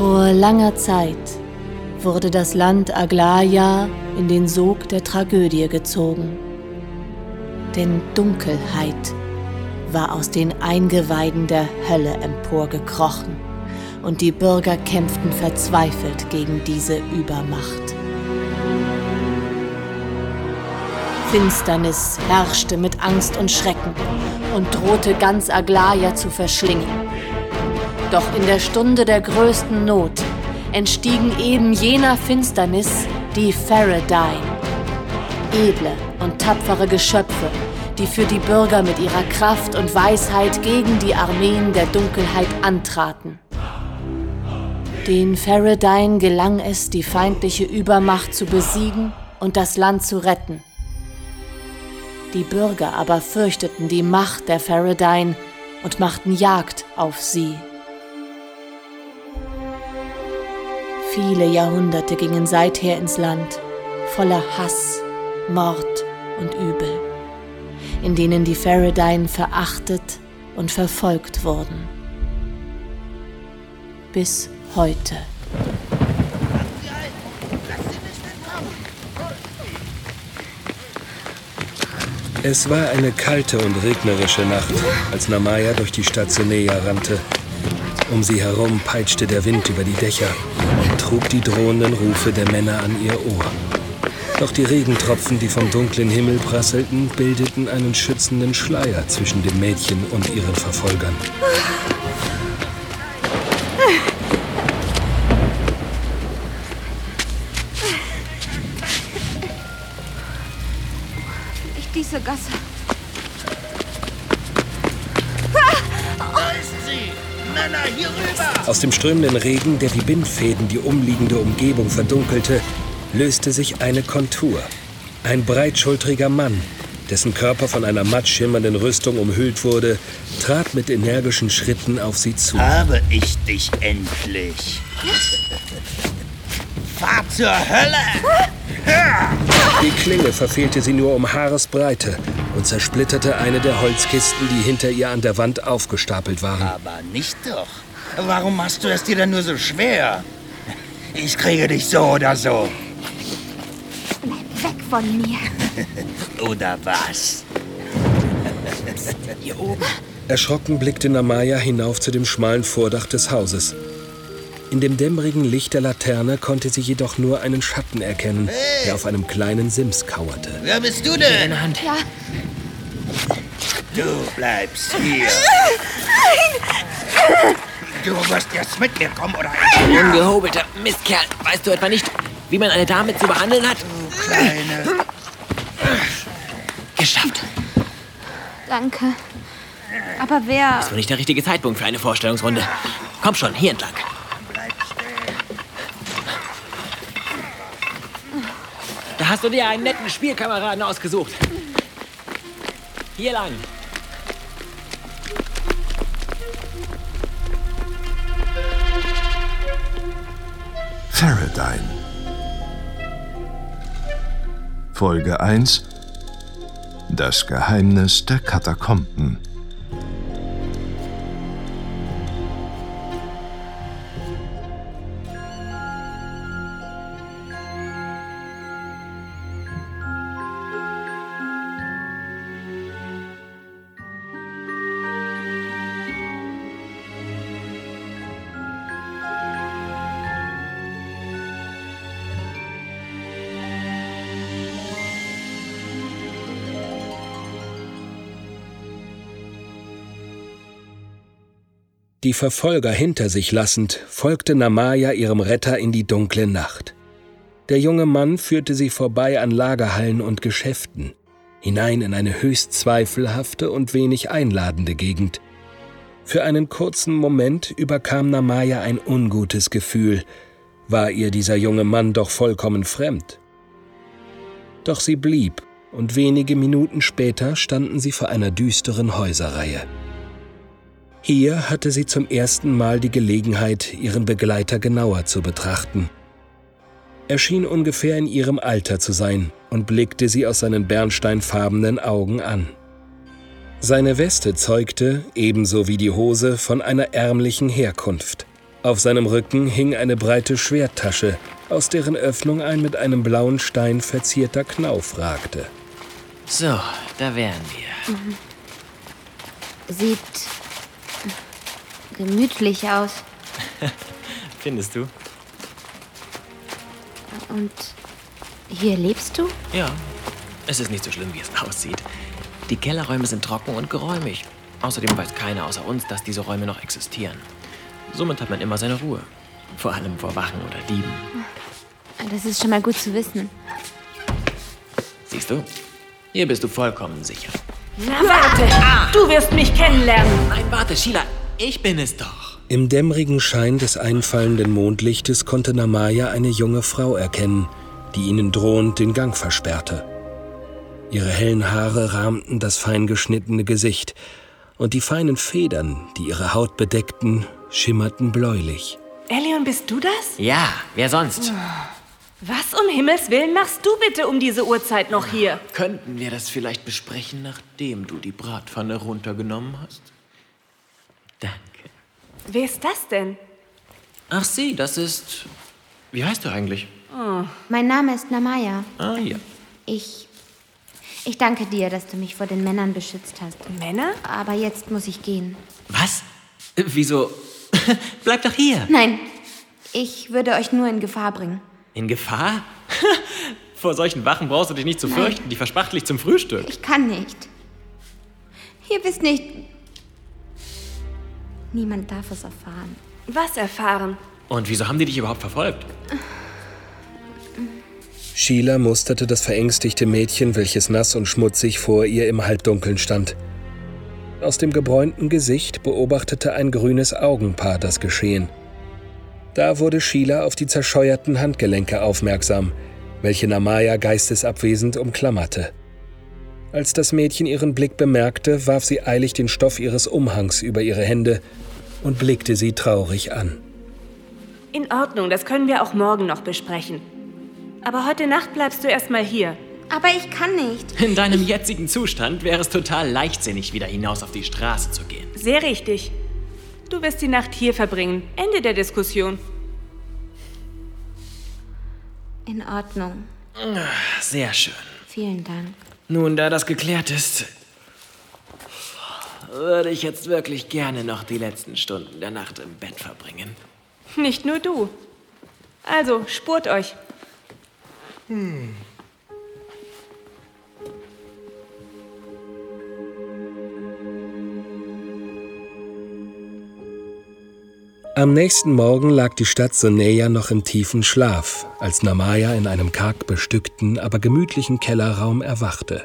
Vor langer Zeit wurde das Land Aglaia in den Sog der Tragödie gezogen. Denn Dunkelheit war aus den Eingeweiden der Hölle emporgekrochen und die Bürger kämpften verzweifelt gegen diese Übermacht. Finsternis herrschte mit Angst und Schrecken und drohte ganz Aglaia zu verschlingen. Doch in der Stunde der größten Not entstiegen eben jener Finsternis die Faradine. Edle und tapfere Geschöpfe, die für die Bürger mit ihrer Kraft und Weisheit gegen die Armeen der Dunkelheit antraten. Den Faradine gelang es, die feindliche Übermacht zu besiegen und das Land zu retten. Die Bürger aber fürchteten die Macht der Faradine und machten Jagd auf sie. Viele Jahrhunderte gingen seither ins Land, voller Hass, Mord und Übel, in denen die Faradine verachtet und verfolgt wurden. Bis heute. Es war eine kalte und regnerische Nacht, als Namaya durch die Stadt Senea rannte. Um sie herum peitschte der Wind über die Dächer und trug die drohenden Rufe der Männer an ihr Ohr. Doch die Regentropfen, die vom dunklen Himmel prasselten, bildeten einen schützenden Schleier zwischen dem Mädchen und ihren Verfolgern. diese Gasse. Männer, hier rüber! Aus dem strömenden Regen, der wie Bindfäden die umliegende Umgebung verdunkelte, löste sich eine Kontur. Ein breitschultriger Mann, dessen Körper von einer matt schimmernden Rüstung umhüllt wurde, trat mit energischen Schritten auf sie zu. Habe ich dich endlich. Fahr zur Hölle! Die Klinge verfehlte sie nur um Haaresbreite und zersplitterte eine der Holzkisten, die hinter ihr an der Wand aufgestapelt waren. Aber nicht doch. Warum machst du es dir denn nur so schwer? Ich kriege dich so oder so. Bleib weg von mir. oder was? Hier oben. Erschrocken blickte Namaya hinauf zu dem schmalen Vordach des Hauses. In dem dämmerigen Licht der Laterne konnte sie jedoch nur einen Schatten erkennen, hey. der auf einem kleinen Sims kauerte. Wer bist du denn? Ja. Du bleibst hier. Nein! Du wirst jetzt mit mir kommen, oder? Ungehobelter Mistkerl. Weißt du etwa nicht, wie man eine Dame zu behandeln hat? Du Kleine. Geschafft. Danke. Aber wer... Das war nicht der richtige Zeitpunkt für eine Vorstellungsrunde. Komm schon, hier entlang. hast du dir einen netten Spielkameraden ausgesucht. Hier lang. Faradine. Folge 1 Das Geheimnis der Katakomben. Die Verfolger hinter sich lassend, folgte Namaya ihrem Retter in die dunkle Nacht. Der junge Mann führte sie vorbei an Lagerhallen und Geschäften, hinein in eine höchst zweifelhafte und wenig einladende Gegend. Für einen kurzen Moment überkam Namaya ein ungutes Gefühl, war ihr dieser junge Mann doch vollkommen fremd. Doch sie blieb, und wenige Minuten später standen sie vor einer düsteren Häuserreihe. Hier hatte sie zum ersten Mal die Gelegenheit, ihren Begleiter genauer zu betrachten. Er schien ungefähr in ihrem Alter zu sein und blickte sie aus seinen bernsteinfarbenen Augen an. Seine Weste zeugte, ebenso wie die Hose, von einer ärmlichen Herkunft. Auf seinem Rücken hing eine breite Schwerttasche, aus deren Öffnung ein mit einem blauen Stein verzierter Knauf ragte. So, da wären wir. Sieht gemütlich aus. Findest du? Und hier lebst du? Ja. Es ist nicht so schlimm, wie es aussieht. Die Kellerräume sind trocken und geräumig. Außerdem weiß keiner außer uns, dass diese Räume noch existieren. Somit hat man immer seine Ruhe. Vor allem vor Wachen oder Dieben. Das ist schon mal gut zu wissen. Siehst du? Hier bist du vollkommen sicher. Na warte, du wirst mich kennenlernen. Nein, warte, Sheila. Ich bin es doch. Im dämmerigen Schein des einfallenden Mondlichtes konnte Namaya eine junge Frau erkennen, die ihnen drohend den Gang versperrte. Ihre hellen Haare rahmten das fein geschnittene Gesicht, und die feinen Federn, die ihre Haut bedeckten, schimmerten bläulich. Elion, bist du das? Ja, wer sonst? Was um Himmels Willen machst du bitte um diese Uhrzeit noch hier? Könnten wir das vielleicht besprechen, nachdem du die Bratpfanne runtergenommen hast? Danke. Wer ist das denn? Ach sie, das ist... Wie heißt du eigentlich? Mein Name ist Namaya. Ah ja. Ich. Ich danke dir, dass du mich vor den Männern beschützt hast. Männer? Aber jetzt muss ich gehen. Was? Äh, Wieso? Bleib doch hier. Nein, ich würde euch nur in Gefahr bringen. In Gefahr? Vor solchen Wachen brauchst du dich nicht zu fürchten. Die verspacht dich zum Frühstück. Ich kann nicht. Ihr wisst nicht. Niemand darf es erfahren. Was erfahren? Und wieso haben die dich überhaupt verfolgt? Sheila musterte das verängstigte Mädchen, welches nass und schmutzig vor ihr im Halbdunkeln stand. Aus dem gebräunten Gesicht beobachtete ein grünes Augenpaar das Geschehen. Da wurde Sheila auf die zerscheuerten Handgelenke aufmerksam, welche Namaya geistesabwesend umklammerte. Als das Mädchen ihren Blick bemerkte, warf sie eilig den Stoff ihres Umhangs über ihre Hände und blickte sie traurig an. In Ordnung, das können wir auch morgen noch besprechen. Aber heute Nacht bleibst du erstmal hier. Aber ich kann nicht. In deinem jetzigen Zustand wäre es total leichtsinnig, wieder hinaus auf die Straße zu gehen. Sehr richtig. Du wirst die Nacht hier verbringen. Ende der Diskussion. In Ordnung. Sehr schön. Vielen Dank. Nun, da das geklärt ist, würde ich jetzt wirklich gerne noch die letzten Stunden der Nacht im Bett verbringen. Nicht nur du. Also, spurt euch. Am nächsten Morgen lag die Stadt Soneja noch im tiefen Schlaf, als Namaya in einem karg bestückten, aber gemütlichen Kellerraum erwachte.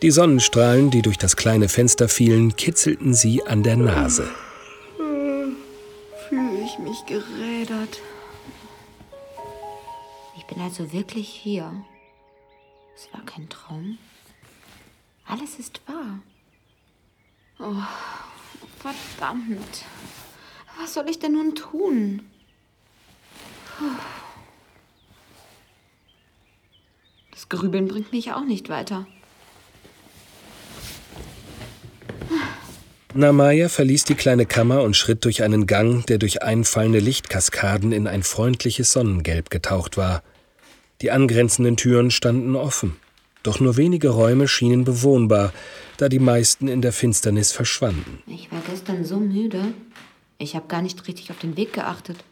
Die Sonnenstrahlen, die durch das kleine Fenster fielen, kitzelten sie an der Nase. Fühle ich mich gerädert. Ich bin also wirklich hier. Es war kein Traum. Alles ist wahr. Oh, verdammt. Was soll ich denn nun tun? Das Grübeln bringt mich auch nicht weiter. Namaya verließ die kleine Kammer und schritt durch einen Gang, der durch einfallende Lichtkaskaden in ein freundliches Sonnengelb getaucht war. Die angrenzenden Türen standen offen, doch nur wenige Räume schienen bewohnbar, da die meisten in der Finsternis verschwanden. Ich war gestern so müde. Ich habe gar nicht richtig auf den Weg geachtet.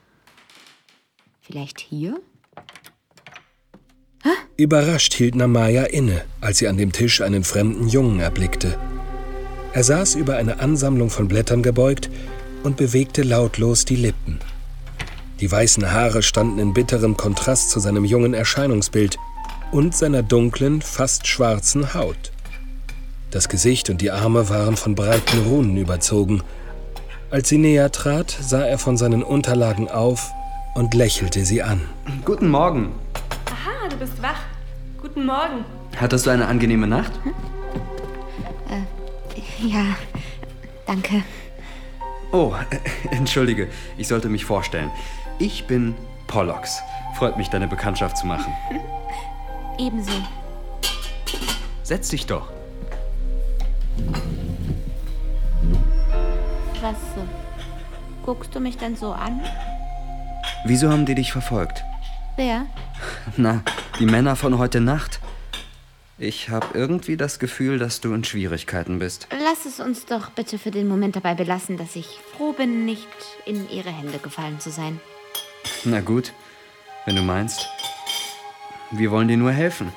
Vielleicht hier? Überrascht hielt Namaya inne, als sie an dem Tisch einen fremden Jungen erblickte. Er saß über eine Ansammlung von Blättern gebeugt und bewegte lautlos die Lippen. Die weißen Haare standen in bitterem Kontrast zu seinem jungen Erscheinungsbild und seiner dunklen, fast schwarzen Haut. Das Gesicht und die Arme waren von breiten Runen überzogen. Als sie näher trat, sah er von seinen Unterlagen auf und lächelte sie an. Guten Morgen. Aha, du bist wach. Guten Morgen. Hattest du eine angenehme Nacht? Ja, danke. Oh, entschuldige, ich sollte mich vorstellen. Ich bin Pollux. Freut mich, deine Bekanntschaft zu machen. Ebenso. Setz dich doch. Was guckst du mich denn so an? Wieso haben die dich verfolgt? Wer? Na, die Männer von heute Nacht. Ich habe irgendwie das Gefühl, dass du in Schwierigkeiten bist. Lass es uns doch bitte für den Moment dabei belassen, dass ich froh bin, nicht in ihre Hände gefallen zu sein. Na gut, wenn du meinst. Wir wollen dir nur helfen.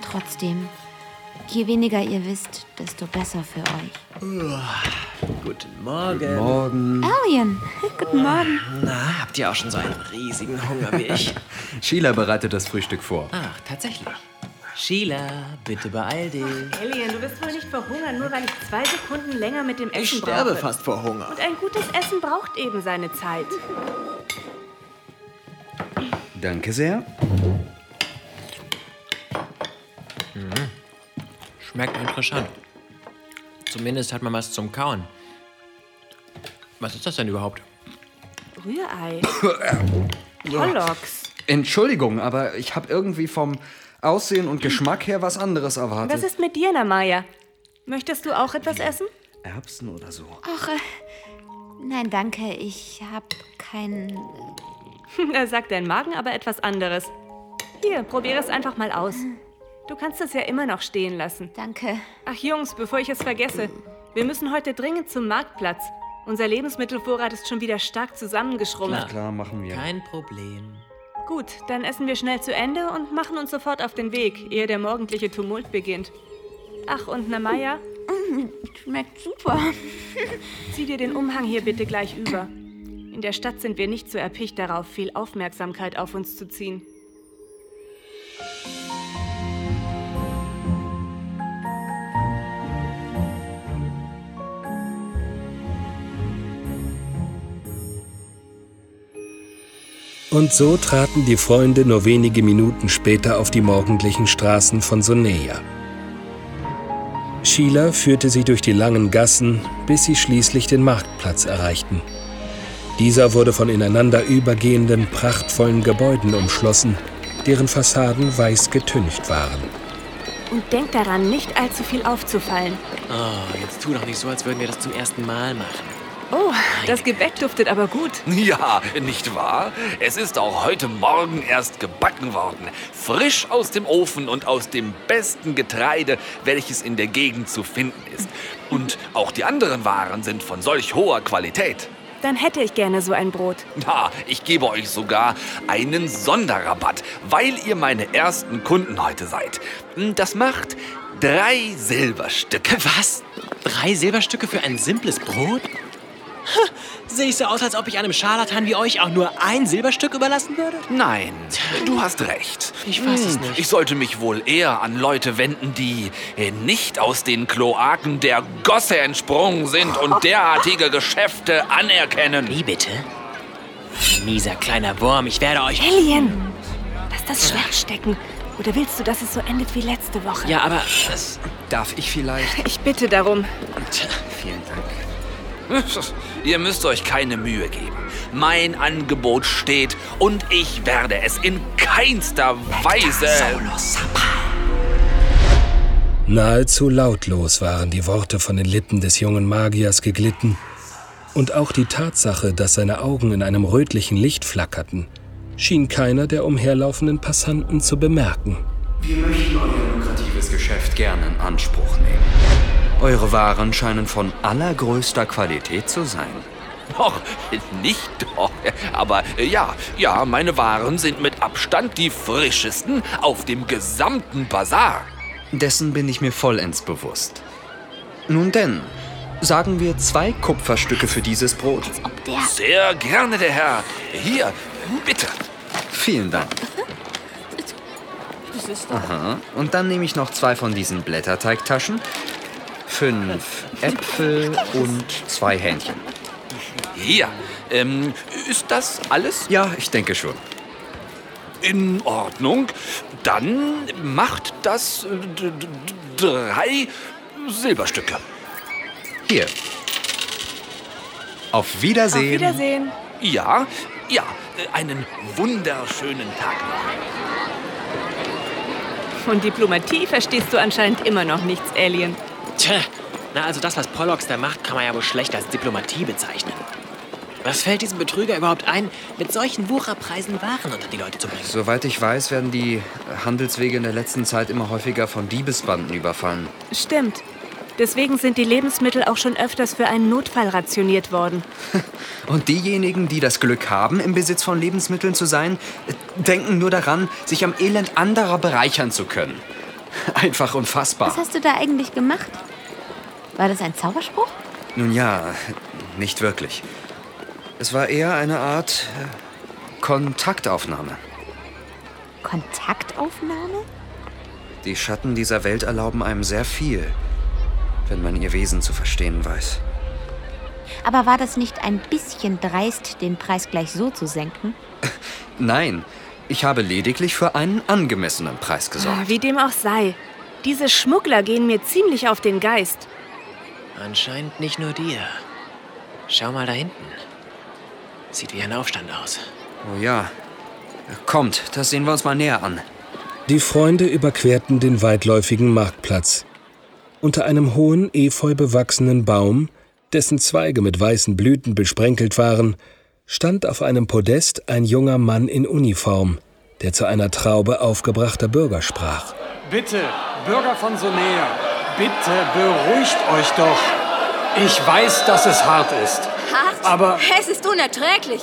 Trotzdem, je weniger ihr wisst, desto besser für euch. Guten Morgen. Morgen. Alien, guten Morgen. Na, habt ihr auch schon so einen riesigen Hunger wie ich? Sheila bereitet das Frühstück vor. Ach, tatsächlich. Sheila, bitte beeil dich. Alien, du wirst wohl nicht verhungern, nur weil ich zwei Sekunden länger mit dem Essen Ich sterbe brauche. fast vor Hunger. Und ein gutes Essen braucht eben seine Zeit. Danke sehr. Schmeckt interessant. Zumindest hat man was zum Kauen. Was ist das denn überhaupt? Rührei. Pollocks. Entschuldigung, aber ich habe irgendwie vom Aussehen und Geschmack her was anderes erwartet. Was ist mit dir, Namaya? Möchtest du auch etwas essen? Erbsen oder so? Ach, äh, nein, danke, ich hab keinen. Da sagt dein Magen aber etwas anderes. Hier, probiere es einfach mal aus. Du kannst es ja immer noch stehen lassen. Danke. Ach Jungs, bevor ich es vergesse. Wir müssen heute dringend zum Marktplatz. Unser Lebensmittelvorrat ist schon wieder stark zusammengeschrumpft. Klar, machen wir. Kein Problem. Gut, dann essen wir schnell zu Ende und machen uns sofort auf den Weg, ehe der morgendliche Tumult beginnt. Ach, und Namaya, Schmeckt super. zieh dir den Umhang hier bitte gleich über. In der Stadt sind wir nicht so erpicht darauf, viel Aufmerksamkeit auf uns zu ziehen. Und so traten die Freunde nur wenige Minuten später auf die morgendlichen Straßen von Soneja. Sheila führte sie durch die langen Gassen, bis sie schließlich den Marktplatz erreichten. Dieser wurde von ineinander übergehenden, prachtvollen Gebäuden umschlossen, deren Fassaden weiß getüncht waren. Und denk daran, nicht allzu viel aufzufallen. Oh, jetzt tu doch nicht so, als würden wir das zum ersten Mal machen. Oh, das Gebäck duftet aber gut. Ja, nicht wahr? Es ist auch heute Morgen erst gebacken worden. Frisch aus dem Ofen und aus dem besten Getreide, welches in der Gegend zu finden ist. Und auch die anderen Waren sind von solch hoher Qualität. Dann hätte ich gerne so ein Brot. Na, ich gebe euch sogar einen Sonderrabatt, weil ihr meine ersten Kunden heute seid. Das macht drei Silberstücke. Was? Drei Silberstücke für ein simples Brot? Sehe ich so aus, als ob ich einem Scharlatan wie euch auch nur ein Silberstück überlassen würde? Nein, du hast recht. Ich weiß es Hm, nicht. Ich sollte mich wohl eher an Leute wenden, die äh, nicht aus den Kloaken der Gosse entsprungen sind und derartige Geschäfte anerkennen. Wie bitte? Mieser kleiner Wurm, ich werde euch... Alien! Lass das Schwert stecken. Oder willst du, dass es so endet wie letzte Woche? Ja, aber... Das, Darf ich vielleicht? Ich bitte darum. tja, Vielen Dank. Ihr müsst euch keine Mühe geben. Mein Angebot steht und ich werde es in keinster Weise... Nahezu lautlos waren die Worte von den Lippen des jungen Magiers geglitten, und auch die Tatsache, dass seine Augen in einem rötlichen Licht flackerten, schien keiner der umherlaufenden Passanten zu bemerken. Wir möchten euer lukratives Geschäft gerne in Anspruch nehmen. Eure Waren scheinen von allergrößter Qualität zu sein. Doch, nicht doch. Aber äh, ja, ja, meine Waren sind mit Abstand die frischesten auf dem gesamten Bazar. Dessen bin ich mir vollends bewusst. Nun denn, sagen wir zwei Kupferstücke für dieses Brot. Sehr gerne, der Herr. Hier, bitte. Vielen Dank. Aha. Und dann nehme ich noch zwei von diesen Blätterteigtaschen, fünf Äpfel und zwei Hähnchen. Hier, ähm, ist das alles Ja, ich denke schon. in Ordnung? Dann macht das äh, drei Silberstücke. Hier. Auf Wiedersehen. Auf Wiedersehen. Ja, ja, einen wunderschönen Tag noch. Von Diplomatie verstehst du anscheinend immer noch nichts, Alien. Tja. Na, also das, was Pollux da macht, kann man ja wohl schlecht als Diplomatie bezeichnen. Was fällt diesem Betrüger überhaupt ein, mit solchen Wucherpreisen Waren unter die Leute zu bringen? Soweit ich weiß, werden die Handelswege in der letzten Zeit immer häufiger von Diebesbanden überfallen. Stimmt. Deswegen sind die Lebensmittel auch schon öfters für einen Notfall rationiert worden. Und diejenigen, die das Glück haben, im Besitz von Lebensmitteln zu sein, denken nur daran, sich am Elend anderer bereichern zu können. Einfach unfassbar. Was hast du da eigentlich gemacht? War das ein Zauberspruch? Nun ja, nicht wirklich. Es war eher eine Art äh, Kontaktaufnahme. Kontaktaufnahme? Die Schatten dieser Welt erlauben einem sehr viel, wenn man ihr Wesen zu verstehen weiß. Aber war das nicht ein bisschen dreist, den Preis gleich so zu senken? Nein, ich habe lediglich für einen angemessenen Preis gesorgt. Wie dem auch sei. Diese Schmuggler gehen mir ziemlich auf den Geist. Anscheinend nicht nur dir. Schau mal da hinten. Sieht wie ein Aufstand aus. Oh ja. Kommt, das sehen wir uns mal näher an. Die Freunde überquerten den weitläufigen Marktplatz. Unter einem hohen, efeu bewachsenen Baum, dessen Zweige mit weißen Blüten besprenkelt waren, stand auf einem Podest ein junger Mann in Uniform, der zu einer Traube aufgebrachter Bürger sprach. Bitte, Bürger von Sonea, bitte beruhigt euch doch. Ich weiß, dass es hart ist. Hart? Aber es ist unerträglich.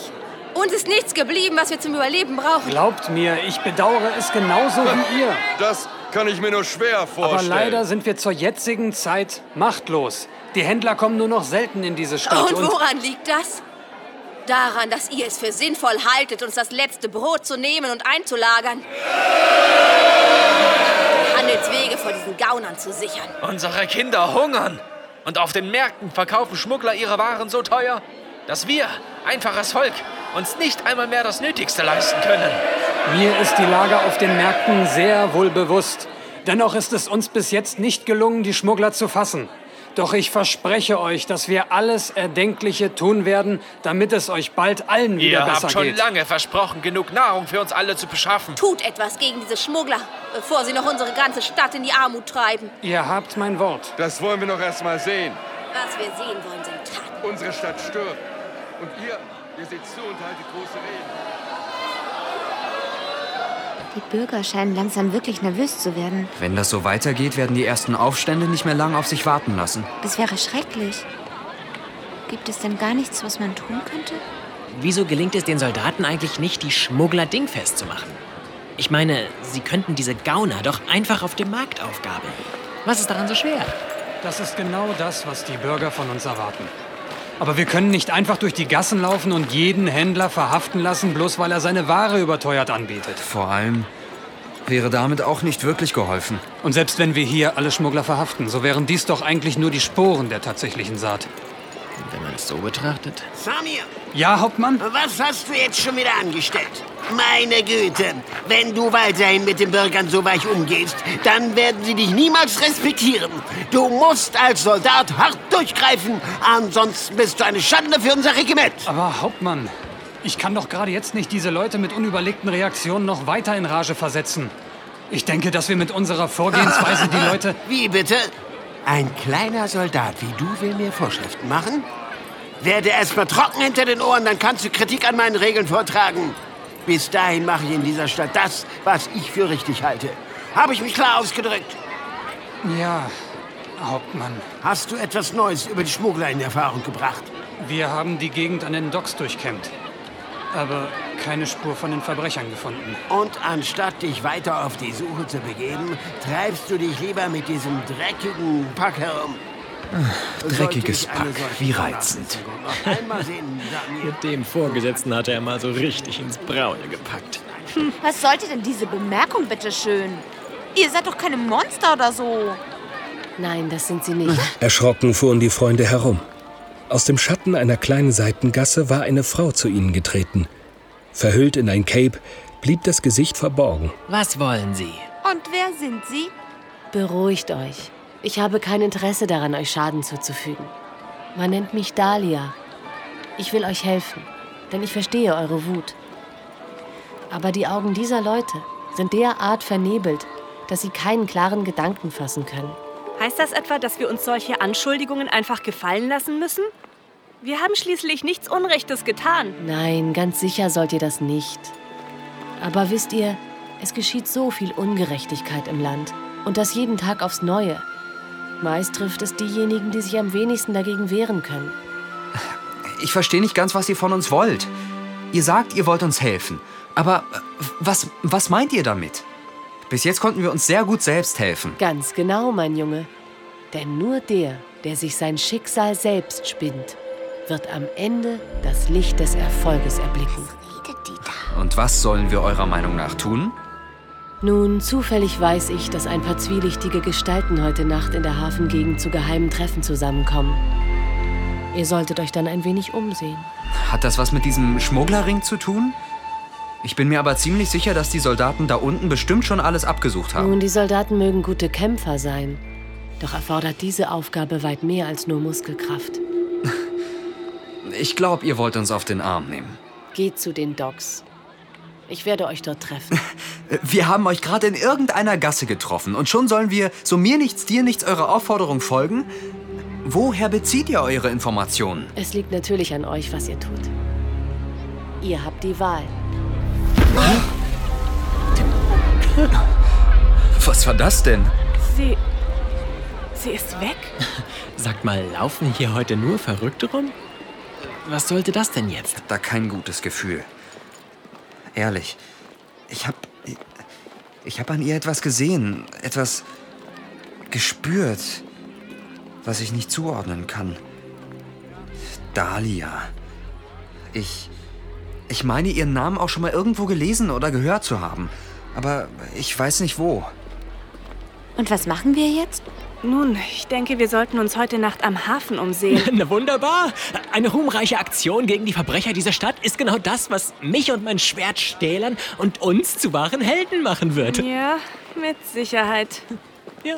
Uns ist nichts geblieben, was wir zum Überleben brauchen. Glaubt mir, ich bedauere es genauso wie ihr. Das kann ich mir nur schwer vorstellen. Aber leider sind wir zur jetzigen Zeit machtlos. Die Händler kommen nur noch selten in diese Stadt. Und woran liegt das? Daran, dass ihr es für sinnvoll haltet, uns das letzte Brot zu nehmen und einzulagern. Handelswege vor diesen Gaunern zu sichern. Unsere Kinder hungern. Und auf den Märkten verkaufen Schmuggler ihre Waren so teuer, dass wir, einfaches Volk, uns nicht einmal mehr das Nötigste leisten können. Mir ist die Lage auf den Märkten sehr wohl bewusst. Dennoch ist es uns bis jetzt nicht gelungen, die Schmuggler zu fassen. Doch ich verspreche euch, dass wir alles Erdenkliche tun werden, damit es euch bald allen wieder Ihr besser habt schon geht. lange versprochen, genug Nahrung für uns alle zu beschaffen. Tut etwas gegen diese Schmuggler, bevor sie noch unsere ganze Stadt in die Armut treiben. Ihr habt mein Wort. Das wollen wir noch erst mal sehen. Was wir sehen wollen, sind Taten. Unsere Stadt stirbt. Und ihr, ihr seht zu und haltet große Reden. Die Bürger scheinen langsam wirklich nervös zu werden. Wenn das so weitergeht, werden die ersten Aufstände nicht mehr lange auf sich warten lassen. Das wäre schrecklich. Gibt es denn gar nichts, was man tun könnte? Wieso gelingt es den Soldaten eigentlich nicht, die Schmuggler dingfest zu machen? Ich meine, sie könnten diese Gauner doch einfach auf dem Markt aufgabeln. Was ist daran so schwer? Das ist genau das, was die Bürger von uns erwarten. Aber wir können nicht einfach durch die Gassen laufen und jeden Händler verhaften lassen, bloß weil er seine Ware überteuert anbietet. Vor allem wäre damit auch nicht wirklich geholfen. Und selbst wenn wir hier alle Schmuggler verhaften, so wären dies doch eigentlich nur die Sporen der tatsächlichen Saat. Wenn man es so betrachtet. Samir, Ja, Hauptmann? was hast du jetzt schon wieder angestellt? Meine Güte, wenn du weiterhin mit den Bürgern so weich umgehst, dann werden sie dich niemals respektieren. Du musst als Soldat hart durchgreifen, ansonsten bist du eine Schande für unser Regiment. Aber Hauptmann, ich kann doch gerade jetzt nicht diese Leute mit unüberlegten Reaktionen noch weiter in Rage versetzen. Ich denke, dass wir mit unserer Vorgehensweise die Leute... Wie bitte? Ein kleiner Soldat wie du will mir Vorschriften machen? Werde erst mal trocken hinter den Ohren, dann kannst du Kritik an meinen Regeln vortragen. Bis dahin mache ich in dieser Stadt das, was ich für richtig halte. Habe ich mich klar ausgedrückt? Ja, Hauptmann. Hast du etwas Neues über die Schmuggler in Erfahrung gebracht? Wir haben die Gegend an den Docks durchkämmt. Aber keine Spur von den Verbrechern gefunden. Und anstatt dich weiter auf die Suche zu begeben, treibst du dich lieber mit diesem dreckigen Pack herum. Dreckiges Pack, wie reizend. Sehen, Mit dem Vorgesetzten hat er mal so richtig ins Braune gepackt. Was sollte denn diese Bemerkung, bitteschön? Ihr seid doch keine Monster oder so. Nein, das sind sie nicht. Erschrocken fuhren die Freunde herum. Aus dem Schatten einer kleinen Seitengasse war eine Frau zu ihnen getreten. Verhüllt in ein Cape blieb das Gesicht verborgen. Was wollen Sie? Und wer sind Sie? Beruhigt euch. Ich habe kein Interesse daran, euch Schaden zuzufügen. Man nennt mich Dahlia. Ich will euch helfen, denn ich verstehe eure Wut. Aber die Augen dieser Leute sind derart vernebelt, dass sie keinen klaren Gedanken fassen können. Heißt das etwa, dass wir uns solche Anschuldigungen einfach gefallen lassen müssen? Wir haben schließlich nichts Unrechtes getan. Nein, ganz sicher sollt ihr das nicht. Aber wisst ihr, es geschieht so viel Ungerechtigkeit im Land. Und das jeden Tag aufs Neue. Meist trifft es diejenigen, die sich am wenigsten dagegen wehren können. Ich verstehe nicht ganz, was ihr von uns wollt. Ihr sagt, ihr wollt uns helfen. Aber äh, was, was meint ihr damit? Bis jetzt konnten wir uns sehr gut selbst helfen. Ganz genau, mein Junge. Denn nur der, der sich sein Schicksal selbst spinnt, wird am Ende das Licht des Erfolges erblicken. Und was sollen wir eurer Meinung nach tun? Nun, zufällig weiß ich, dass ein paar zwielichtige Gestalten heute Nacht in der Hafengegend zu geheimen Treffen zusammenkommen. Ihr solltet euch dann ein wenig umsehen. Hat das was mit diesem Schmugglerring zu tun? Ich bin mir aber ziemlich sicher, dass die Soldaten da unten bestimmt schon alles abgesucht haben. Nun, die Soldaten mögen gute Kämpfer sein. Doch erfordert diese Aufgabe weit mehr als nur Muskelkraft. Ich glaube, ihr wollt uns auf den Arm nehmen. Geht zu den Docks. Ich werde euch dort treffen. Wir haben euch gerade in irgendeiner Gasse getroffen und schon sollen wir, so mir nichts, dir nichts, eurer Aufforderung folgen? Woher bezieht ihr eure Informationen? Es liegt natürlich an euch, was ihr tut. Ihr habt die Wahl. Was war das denn? Sie. Sie ist weg? Sagt mal, laufen hier heute nur Verrückte rum? Was sollte das denn jetzt? Ich hab da kein gutes Gefühl. Ehrlich. Ich hab. Ich hab an ihr etwas gesehen. Etwas gespürt, was ich nicht zuordnen kann. Dahlia. Ich. Ich meine, ihren Namen auch schon mal irgendwo gelesen oder gehört zu haben. Aber ich weiß nicht wo. Und was machen wir jetzt? Nun, ich denke, wir sollten uns heute Nacht am Hafen umsehen. Na wunderbar. Eine ruhmreiche Aktion gegen die Verbrecher dieser Stadt ist genau das, was mich und mein Schwert stählern und uns zu wahren Helden machen wird. Ja, mit Sicherheit. Ja.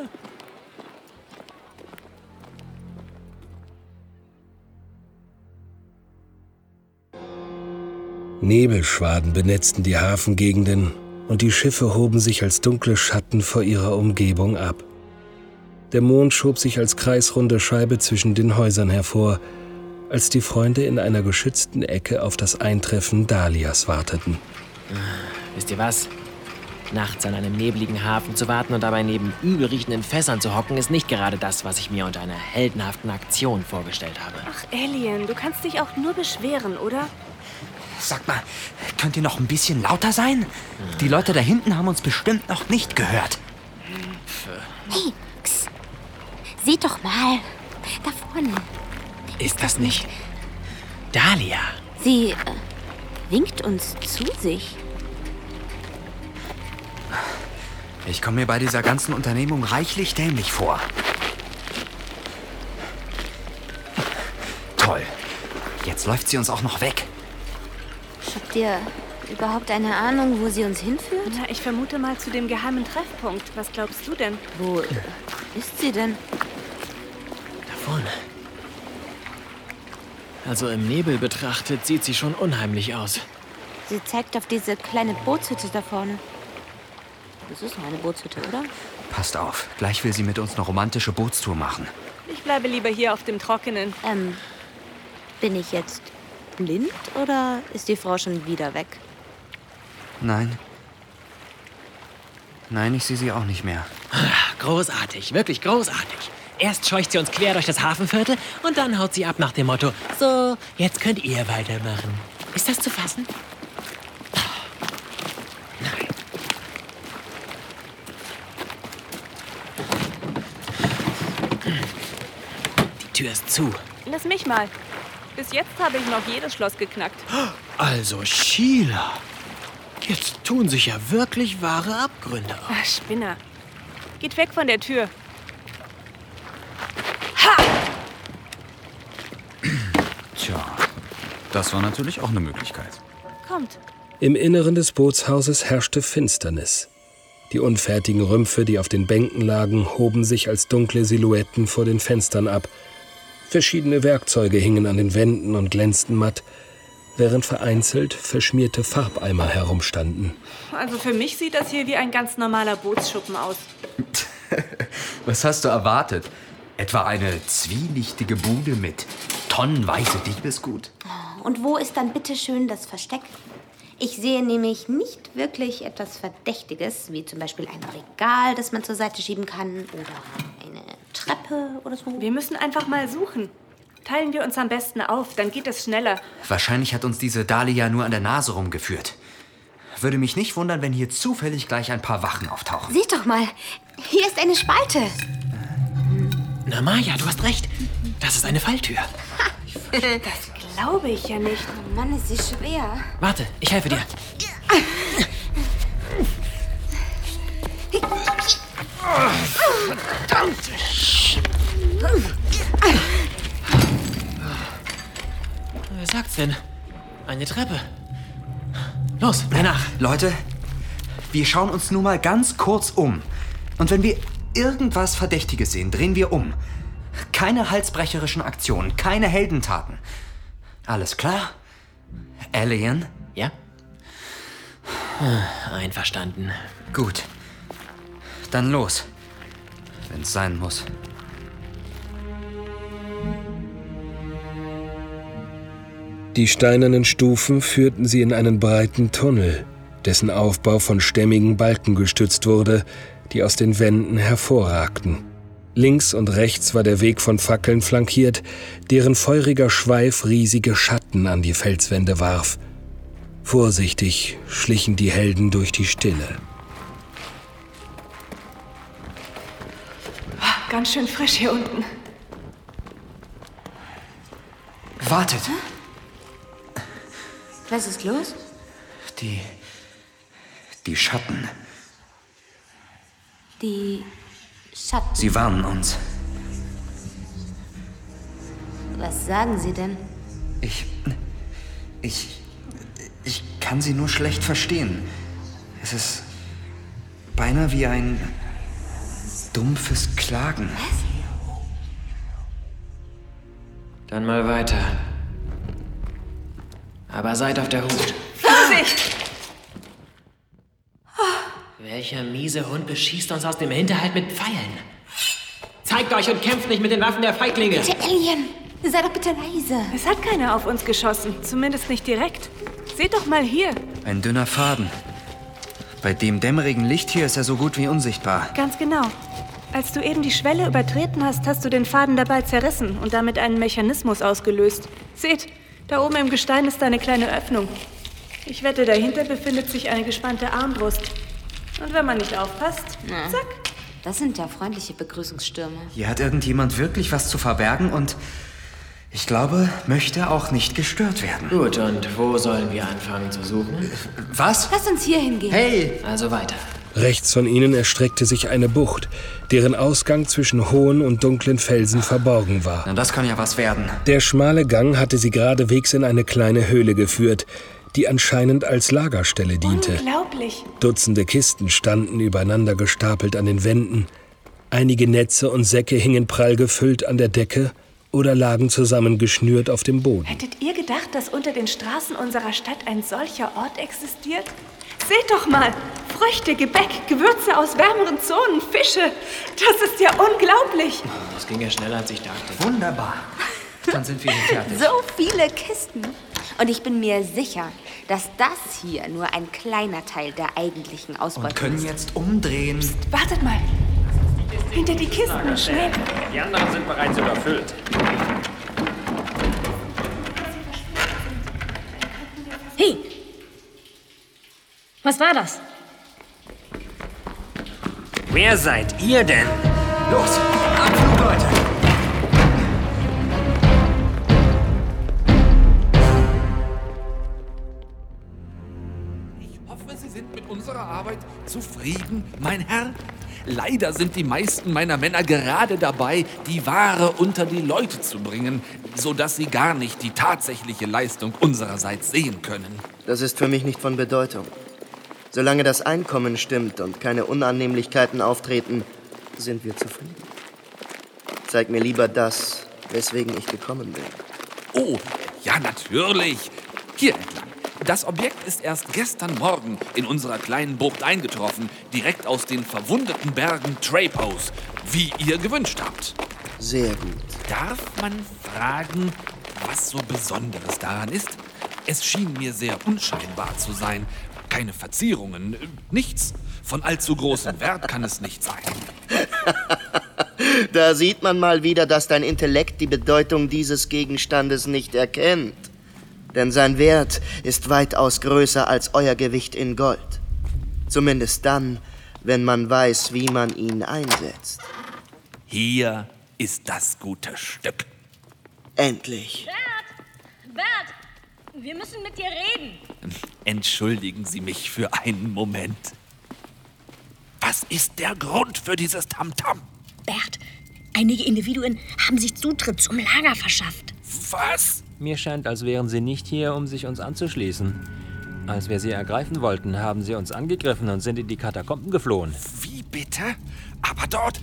Nebelschwaden benetzten die Hafengegenden und die Schiffe hoben sich als dunkle Schatten vor ihrer Umgebung ab. Der Mond schob sich als kreisrunde Scheibe zwischen den Häusern hervor, als die Freunde in einer geschützten Ecke auf das Eintreffen Dalias warteten. Wisst ihr was? Nachts an einem nebligen Hafen zu warten und dabei neben übelriechenden Fässern zu hocken, ist nicht gerade das, was ich mir unter einer heldenhaften Aktion vorgestellt habe. Ach, Alien, du kannst dich auch nur beschweren, oder? Sag mal, könnt ihr noch ein bisschen lauter sein? Die Leute da hinten haben uns bestimmt noch nicht gehört. Hey, X. Seht doch mal. Da vorne. Ist das nicht Dahlia? Sie äh, winkt uns zu sich. Ich komme mir bei dieser ganzen Unternehmung reichlich dämlich vor. Toll. Jetzt läuft sie uns auch noch weg. Ihr überhaupt eine Ahnung, wo sie uns hinführt? Na, ich vermute mal zu dem geheimen Treffpunkt. Was glaubst du denn? Wo ist sie denn? Da vorne. Also im Nebel betrachtet sieht sie schon unheimlich aus. Sie zeigt auf diese kleine Bootshütte da vorne. Das ist eine Bootshütte, oder? Passt auf, gleich will sie mit uns eine romantische Bootstour machen. Ich bleibe lieber hier auf dem Trockenen. Ähm, bin ich jetzt blind oder ist die Frau schon wieder weg? Nein. Nein, ich sehe sie auch nicht mehr. Großartig, wirklich großartig. Erst scheucht sie uns quer durch das Hafenviertel und dann haut sie ab nach dem Motto: So, jetzt könnt ihr weitermachen. Ist das zu fassen? Nein. Die Tür ist zu. Lass mich mal. Bis jetzt habe ich noch jedes Schloss geknackt. Also, Sheila. Jetzt tun sich ja wirklich wahre Abgründe auf. Ach, Spinner. Geht weg von der Tür. Tja, das war natürlich auch eine Möglichkeit. Kommt. Im Inneren des Bootshauses herrschte Finsternis. Die unfertigen Rümpfe, die auf den Bänken lagen, hoben sich als dunkle Silhouetten vor den Fenstern ab. Verschiedene Werkzeuge hingen an den Wänden und glänzten matt, während vereinzelt verschmierte Farbeimer herumstanden. Also für mich sieht das hier wie ein ganz normaler Bootsschuppen aus. Was hast du erwartet? Etwa eine zwielichtige Bude mit tonnenweise Diebesgut. Und wo ist dann bitte schön das Versteck? Ich sehe nämlich nicht wirklich etwas Verdächtiges, wie zum Beispiel ein Regal, das man zur Seite schieben kann oder Treppe oder so. Wir müssen einfach mal suchen. Teilen wir uns am besten auf, dann geht es schneller. Wahrscheinlich hat uns diese Dahlia nur an der Nase rumgeführt. Würde mich nicht wundern, wenn hier zufällig gleich ein paar Wachen auftauchen. Seht doch mal, hier ist eine Spalte. Na, Maya, du hast recht. Das ist eine Falltür. Das glaube ich ja nicht. Oh Mann, ist sie schwer. Warte, ich helfe dir. Verdammte Wer sagt's denn? Eine Treppe. Los, mir nach. Leute, wir schauen uns nur mal ganz kurz um. Und wenn wir irgendwas Verdächtiges sehen, drehen wir um. Keine halsbrecherischen Aktionen, keine Heldentaten. Alles klar? Alien? Ja? Einverstanden. Gut. Dann los. Wenn's sein muss. Die steinernen Stufen führten sie in einen breiten Tunnel, dessen Aufbau von stämmigen Balken gestützt wurde, die aus den Wänden hervorragten. Links und rechts war der Weg von Fackeln flankiert, deren feuriger Schweif riesige Schatten an die Felswände warf. Vorsichtig schlichen die Helden durch die Stille. Ganz schön frisch hier unten. Wartet! Was ist los? Die. Die Schatten. Die Schatten. Sie warnen uns. Was sagen sie denn? Ich. Ich. Ich kann sie nur schlecht verstehen. Es ist beinahe wie ein dumpfes Klagen. Dann mal weiter. Aber seid auf der Hut. Vorsicht! Welcher miese Hund beschießt uns aus dem Hinterhalt mit Pfeilen? Zeigt euch und kämpft nicht mit den Waffen der Feiglinge. Der Alien! Sei doch bitte leise. Es hat keiner auf uns geschossen. Zumindest nicht direkt. Seht doch mal hier. Ein dünner Faden. Bei dem dämmerigen Licht hier ist er so gut wie unsichtbar. Ganz genau. Als du eben die Schwelle übertreten hast, hast du den Faden dabei zerrissen und damit einen Mechanismus ausgelöst. Seht, da oben im Gestein ist eine kleine Öffnung. Ich wette, dahinter befindet sich eine gespannte Armbrust. Und wenn man nicht aufpasst, Na, zack. Das sind ja freundliche Begrüßungsstürme. Hier hat irgendjemand wirklich was zu verbergen und ich glaube, möchte auch nicht gestört werden. Gut, und wo sollen wir anfangen zu suchen? Was? Lass uns hier hingehen. Hey! Also weiter. Rechts von ihnen erstreckte sich eine Bucht, deren Ausgang zwischen hohen und dunklen Felsen verborgen war. Na, das kann ja was werden. Der schmale Gang hatte sie geradewegs in eine kleine Höhle geführt, die anscheinend als Lagerstelle diente. Unglaublich. Dutzende Kisten standen übereinander gestapelt an den Wänden. Einige Netze und Säcke hingen prall gefüllt an der Decke oder lagen zusammengeschnürt auf dem Boden. Hättet ihr gedacht, dass unter den Straßen unserer Stadt ein solcher Ort existiert? Seht doch mal! Früchte, Gebäck, Gewürze aus wärmeren Zonen, Fische. Das ist ja unglaublich. Das ging ja schneller, als ich dachte. Wunderbar. Dann sind wir hier fertig. So viele Kisten. Und ich bin mir sicher, dass das hier nur ein kleiner Teil der eigentlichen Ausbeute Und können ist. jetzt umdrehen. Wartet mal. Hinter die Kisten, schnell. Die anderen sind bereits überfüllt. Hey! Was war das? Wer seid ihr denn? Los, Abflug, Leute! Ich hoffe, Sie sind mit unserer Arbeit zufrieden, mein Herr. Leider sind die meisten meiner Männer gerade dabei, die Ware unter die Leute zu bringen, sodass sie gar nicht die tatsächliche Leistung unsererseits sehen können. Das ist für mich nicht von Bedeutung. Solange das Einkommen stimmt und keine Unannehmlichkeiten auftreten, sind wir zufrieden. Zeig mir lieber das, weswegen ich gekommen bin. Oh, ja, natürlich. Hier entlang. Das Objekt ist erst gestern Morgen in unserer kleinen Bucht eingetroffen, direkt aus den verwundeten Bergen Trapos, wie ihr gewünscht habt. Sehr gut. Darf man fragen, was so Besonderes daran ist? Es schien mir sehr unscheinbar zu sein. Keine Verzierungen, nichts. Von allzu großem Wert kann es nicht sein. Da sieht man mal wieder, dass dein Intellekt die Bedeutung dieses Gegenstandes nicht erkennt. Denn sein Wert ist weitaus größer als euer Gewicht in Gold. Zumindest dann, wenn man weiß, wie man ihn einsetzt. Hier ist das gute Stück. Endlich. Bert! Bert! Wir müssen mit dir reden. Entschuldigen Sie mich für einen Moment. Was ist der Grund für dieses Tamtam? Bert, einige Individuen haben sich Zutritt zum Lager verschafft. Was? Mir scheint, als wären sie nicht hier, um sich uns anzuschließen. Als wir sie ergreifen wollten, haben sie uns angegriffen und sind in die Katakomben geflohen. Wie bitte? Aber dort.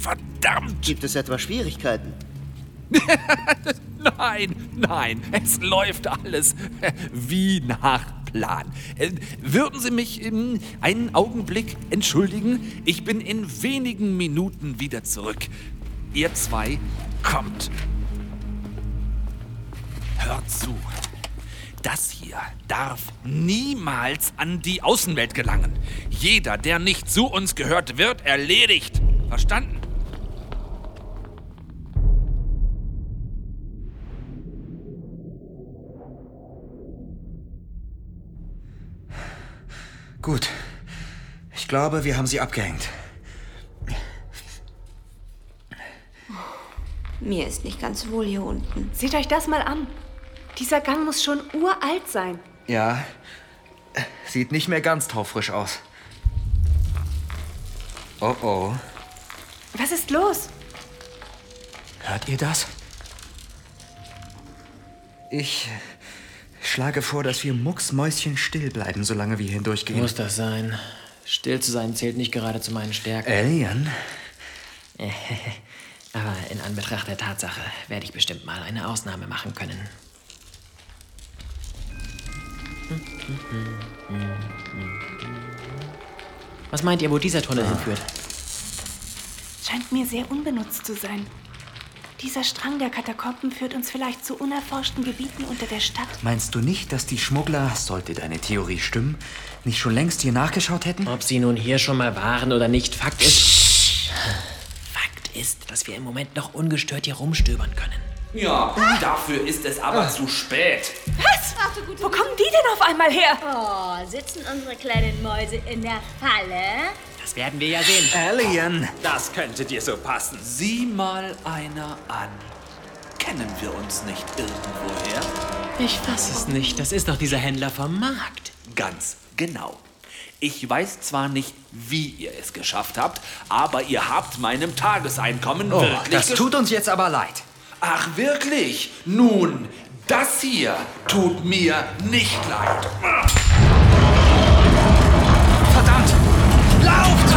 Verdammt! Gibt es etwa Schwierigkeiten? Nein, nein, es läuft alles wie nach Plan. Äh, Würden Sie mich einen Augenblick entschuldigen? Ich bin in wenigen Minuten wieder zurück. Ihr zwei kommt. Hört zu. Das hier darf niemals an die Außenwelt gelangen. Jeder, der nicht zu uns gehört, wird erledigt. Verstanden? Gut. Ich glaube, wir haben sie abgehängt. Mir ist nicht ganz wohl hier unten. Seht euch das mal an. Dieser Gang muss schon uralt sein. Ja. Sieht nicht mehr ganz taufrisch aus. Oh oh. Was ist los? Hört ihr das? Ich schlage vor, dass wir mucksmäuschen still bleiben, solange wir hindurchgehen. Muss das sein? Still zu sein zählt nicht gerade zu meinen Stärken. Alien? Aber in Anbetracht der Tatsache werde ich bestimmt mal eine Ausnahme machen können. Was meint ihr, wo dieser Tunnel hinführt? Scheint mir sehr unbenutzt zu sein. Dieser Strang der Katakomben führt uns vielleicht zu unerforschten Gebieten unter der Stadt. Meinst du nicht, dass die Schmuggler, sollte deine Theorie stimmen, nicht schon längst hier nachgeschaut hätten? Ob sie nun hier schon mal waren oder nicht, Fakt ist. Fakt ist, dass wir im Moment noch ungestört hier rumstöbern können. Ja, dafür ist es aber zu spät. Was? Wo kommen die denn auf einmal her? Oh, sitzen unsere kleinen Mäuse in der Falle? Das werden wir ja sehen. Alien! Das könnte dir so passen. Sieh mal einer an. Kennen wir uns nicht irgendwoher? Ich fass es nicht. Das ist doch dieser Händler vom Markt. Ganz genau. Ich weiß zwar nicht, wie ihr es geschafft habt, aber ihr habt meinem Tageseinkommen Oh, wirklich das tut uns jetzt aber leid. Ach, wirklich? Nun, das hier tut mir nicht leid. Lauft!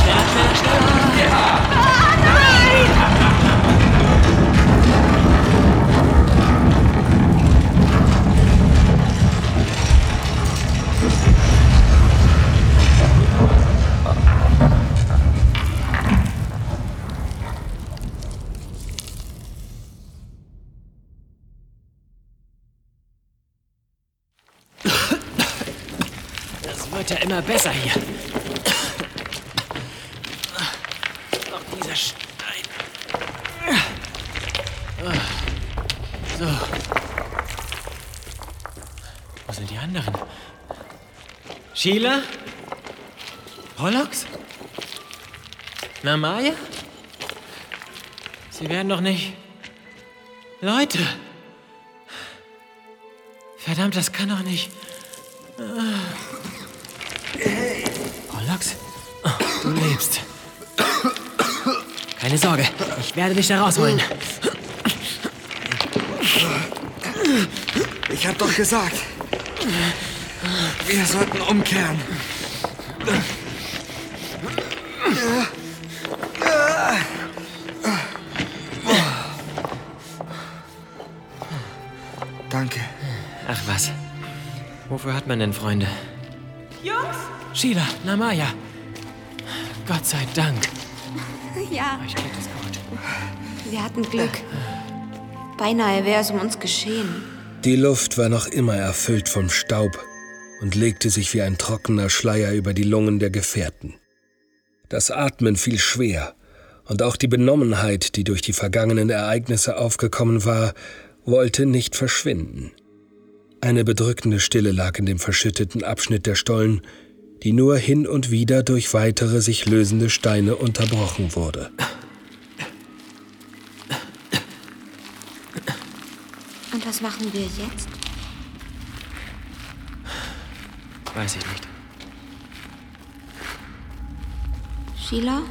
Schneller, schneller, schneller! Immer besser hier. Noch dieser Stein. So. Wo sind die anderen? Sheila? Pollux? Namaya? Sie werden doch nicht... Leute! Verdammt, das kann doch nicht... Pollux? Keine Sorge, ich werde dich da rausholen. Ich hab doch gesagt, wir sollten umkehren. Danke. Ach was. Wofür hat man denn Freunde? Jungs? Sheila, Namaya. Gott sei Dank. Ja, Euch geht es gut. wir hatten Glück. Beinahe wäre es um uns geschehen. Die Luft war noch immer erfüllt vom Staub und legte sich wie ein trockener Schleier über die Lungen der Gefährten. Das Atmen fiel schwer, und auch die Benommenheit, die durch die vergangenen Ereignisse aufgekommen war, wollte nicht verschwinden. Eine bedrückende Stille lag in dem verschütteten Abschnitt der Stollen, die nur hin und wieder durch weitere sich lösende Steine unterbrochen wurde. Und was machen wir jetzt? Weiß ich nicht. Sheila?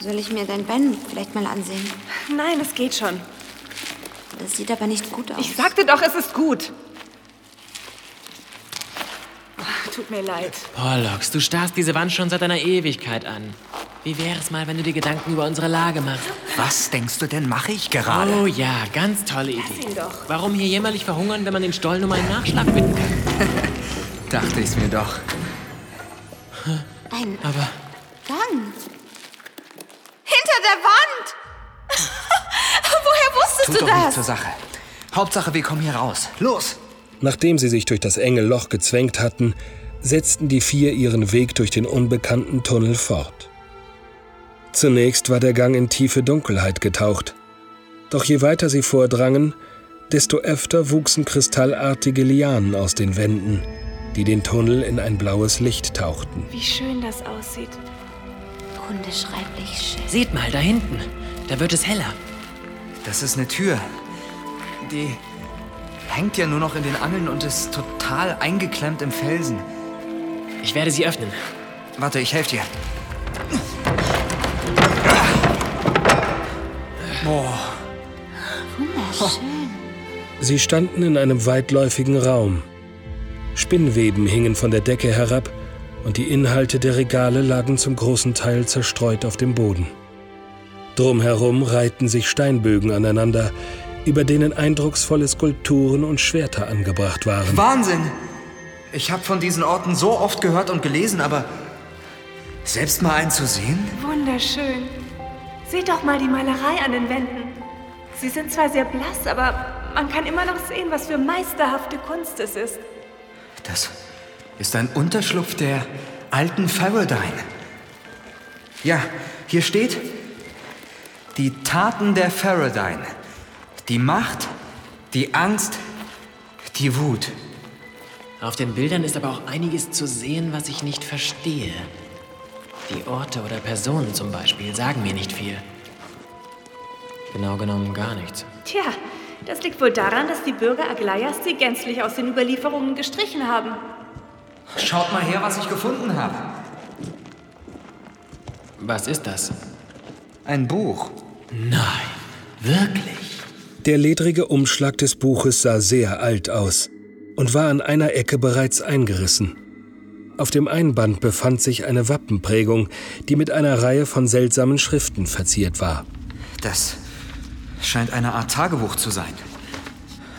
Soll ich mir dein Bein vielleicht mal ansehen? Nein, es geht schon. Das sieht aber nicht gut aus. Ich sagte doch, es ist gut. Ach, tut mir leid. Pollux, du starrst diese Wand schon seit einer Ewigkeit an. Wie wäre es mal, wenn du dir Gedanken über unsere Lage machst? Was denkst du denn, mache ich gerade? Oh ja, ganz tolle Idee. ihn doch. Warum hier jämmerlich verhungern, wenn man den Stollen um einen Nachschlag bitten kann? Dachte ich's mir doch. Ein Aber Gang. Hinter der Wand! Woher wusstest Tut du doch das? nichts zur Sache. Hauptsache, wir kommen hier raus. Los! Nachdem sie sich durch das enge Loch gezwängt hatten, setzten die vier ihren Weg durch den unbekannten Tunnel fort. Zunächst war der Gang in tiefe Dunkelheit getaucht. Doch je weiter sie vordrangen, desto öfter wuchsen kristallartige Lianen aus den Wänden, die den Tunnel in ein blaues Licht tauchten. Wie schön das aussieht. Unbeschreiblich schön. seht mal, da hinten. Da wird es heller. Das ist eine Tür. Die hängt ja nur noch in den Angeln und ist total eingeklemmt im Felsen. Ich werde sie öffnen. Warte, ich helfe dir. Boah. Wunderschön. Sie standen in einem weitläufigen Raum. Spinnweben hingen von der Decke herab und die Inhalte der Regale lagen zum großen Teil zerstreut auf dem Boden. Drumherum reihten sich Steinbögen aneinander, über denen eindrucksvolle Skulpturen und Schwerter angebracht waren. Wahnsinn! Ich habe von diesen Orten so oft gehört und gelesen, aber selbst mal einen zu sehen? Wunderschön. Seht doch mal die Malerei an den Wänden. Sie sind zwar sehr blass, aber man kann immer noch sehen, was für meisterhafte Kunst es ist. Das ist ein Unterschlupf der alten Faradine. Ja, hier steht, die Taten der Faradine. Die Macht, die Angst, die Wut. Auf den Bildern ist aber auch einiges zu sehen, was ich nicht verstehe. Die Orte oder Personen zum Beispiel sagen mir nicht viel. Genau genommen gar nichts. Tja, das liegt wohl daran, dass die Bürger Aglayas sie gänzlich aus den Überlieferungen gestrichen haben. Schaut mal her, was ich gefunden habe. Was ist das? Ein Buch. Nein, wirklich? Der ledrige Umschlag des Buches sah sehr alt aus und war an einer Ecke bereits eingerissen. Auf dem Einband befand sich eine Wappenprägung, die mit einer Reihe von seltsamen Schriften verziert war. Das scheint eine Art Tagebuch zu sein.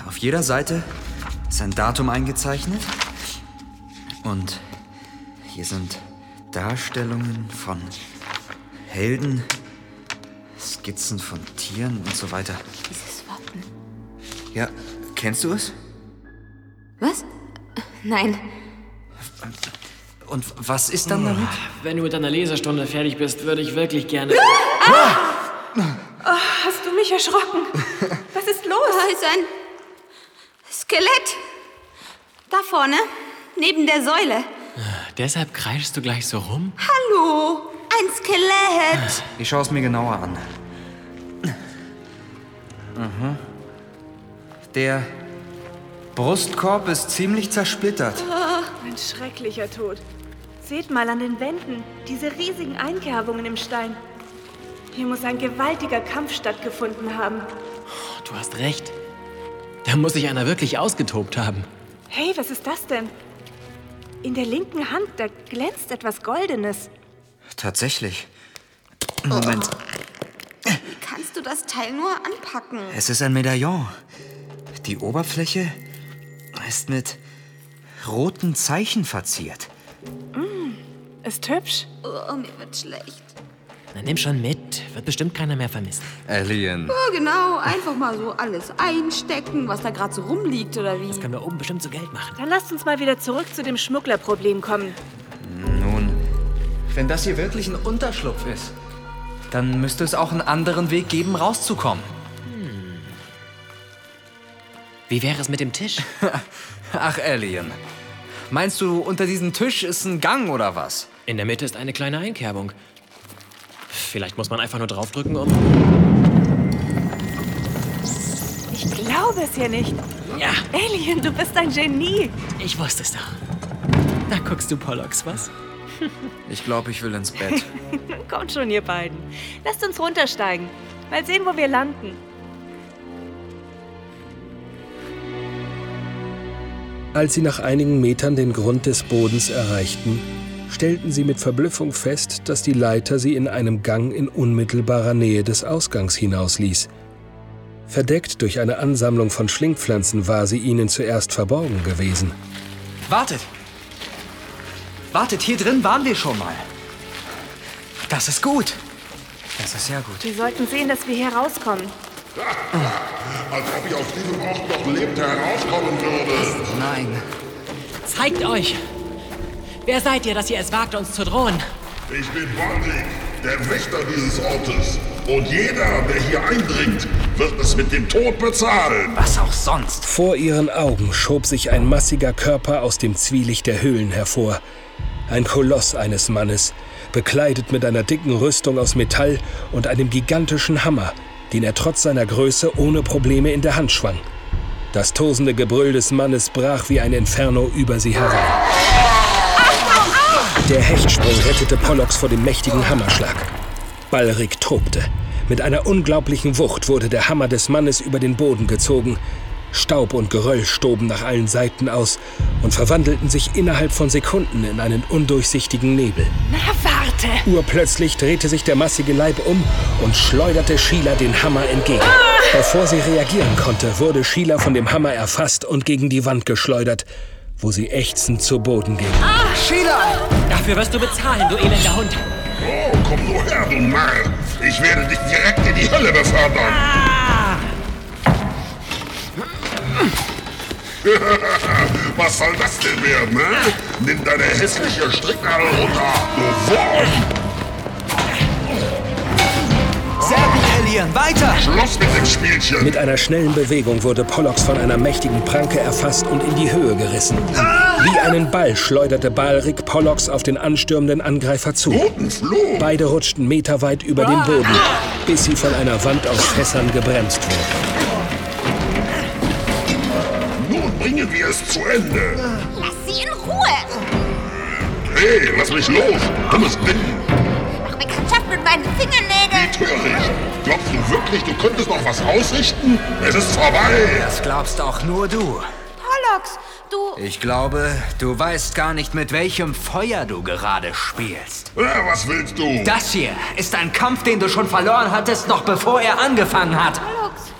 Auf jeder Seite ist ein Datum eingezeichnet. Und hier sind Darstellungen von Helden, Skizzen von Tieren und so weiter. Dieses Wappen. Ja, kennst du es? Was? Nein. Und was ist dann damit? Wenn du mit deiner Leserstunde fertig bist, würde ich wirklich gerne. Oh, hast du mich erschrocken? Was ist los? Da ist ein Skelett. Da vorne, neben der Säule. Deshalb kreischst du gleich so rum? Hallo, ein Skelett. Ich schaue es mir genauer an. Mhm. Der Brustkorb ist ziemlich zersplittert. Ein schrecklicher Tod. Seht mal an den Wänden, diese riesigen Einkerbungen im Stein. Hier muss ein gewaltiger Kampf stattgefunden haben. Du hast recht. Da muss sich einer wirklich ausgetobt haben. Hey, was ist das denn? In der linken Hand, da glänzt etwas Goldenes. Tatsächlich. Moment. Wie kannst du das Teil nur anpacken? Es ist ein Medaillon. Die Oberfläche ist mit roten Zeichen verziert. Mm, ist hübsch. Oh, mir wird schlecht. Na, nimm schon mit. Wird bestimmt keiner mehr vermissen. Alien. Ja, genau. Einfach mal so alles einstecken, was da gerade so rumliegt, oder wie? Das können wir oben bestimmt zu Geld machen. Dann lasst uns mal wieder zurück zu dem Schmugglerproblem kommen. Nun, wenn das hier wirklich ein Unterschlupf ist, dann müsste es auch einen anderen Weg geben, rauszukommen. Wie wäre es mit dem Tisch? Ach, Alien. Meinst du, unter diesem Tisch ist ein Gang oder was? In der Mitte ist eine kleine Einkerbung. Vielleicht muss man einfach nur draufdrücken, um... Ich glaube es ja nicht. Ja. Alien, du bist ein Genie. Ich wusste es doch. Da guckst du, Pollux, was? Ich glaube, ich will ins Bett. Kommt schon, ihr beiden. Lasst uns runtersteigen. Mal sehen, wo wir landen. Als sie nach einigen Metern den Grund des Bodens erreichten, stellten sie mit Verblüffung fest, dass die Leiter sie in einem Gang in unmittelbarer Nähe des Ausgangs hinausließ. Verdeckt durch eine Ansammlung von Schlingpflanzen war sie ihnen zuerst verborgen gewesen. Wartet! Wartet, hier drin waren wir schon mal. Das ist gut. Das ist sehr gut. Wir sollten sehen, dass wir hier rauskommen. Als ob ich aus diesem Ort noch lebend herauskommen würde. Nein. Zeigt euch! Wer seid ihr, dass ihr es wagt, uns zu drohen? Ich bin Baldik, der Wächter dieses Ortes. Und jeder, der hier eindringt, wird es mit dem Tod bezahlen. Was auch sonst. Vor ihren Augen schob sich ein massiger Körper aus dem Zwielicht der Höhlen hervor. Ein Koloss eines Mannes, bekleidet mit einer dicken Rüstung aus Metall und einem gigantischen Hammer, den er trotz seiner Größe ohne Probleme in der Hand schwang. Das tosende Gebrüll des Mannes brach wie ein Inferno über sie herein. Der Hechtsprung rettete Pollux vor dem mächtigen Hammerschlag. Balrik tobte. Mit einer unglaublichen Wucht wurde der Hammer des Mannes über den Boden gezogen. Staub und Geröll stoben nach allen Seiten aus und verwandelten sich innerhalb von Sekunden in einen undurchsichtigen Nebel. Na, warte! Urplötzlich drehte sich der massige Leib um und schleuderte Sheila den Hammer entgegen. Bevor sie reagieren konnte, wurde Sheila von dem Hammer erfasst und gegen die Wand geschleudert, wo sie ächzend zu Boden ging. Ah, Sheila! Dafür wirst du bezahlen, du elender Hund. Oh, komm nur her, du Narr. Ich werde dich direkt in die Hölle befördern. Was soll das denn werden, ne? Nimm deine hässliche Stricknadel runter, du Wurm! Sehr gut, Alien. Weiter! Schluss mit dem Spielchen! Mit einer schnellen Bewegung wurde Pollux von einer mächtigen Pranke erfasst und in die Höhe gerissen. Wie einen Ball schleuderte Balrik Pollux auf den anstürmenden Angreifer zu. Beide rutschten meterweit über den Boden, bis sie von einer Wand aus Fässern gebremst wurden. Bringen wir es zu Ende. Lass sie in Ruhe. Hey, lass mich los! Dummes Ding! Mach Bekanntschaft mit meinen Fingernägeln. Töricht! Glaubst du wirklich, du könntest noch was ausrichten? Es ist vorbei! Das glaubst auch nur du. Pollux, du... Ich glaube, du weißt gar nicht, mit welchem Feuer du gerade spielst. Ja, was willst du? Das hier ist ein Kampf, den du schon verloren hattest, noch bevor er angefangen hat.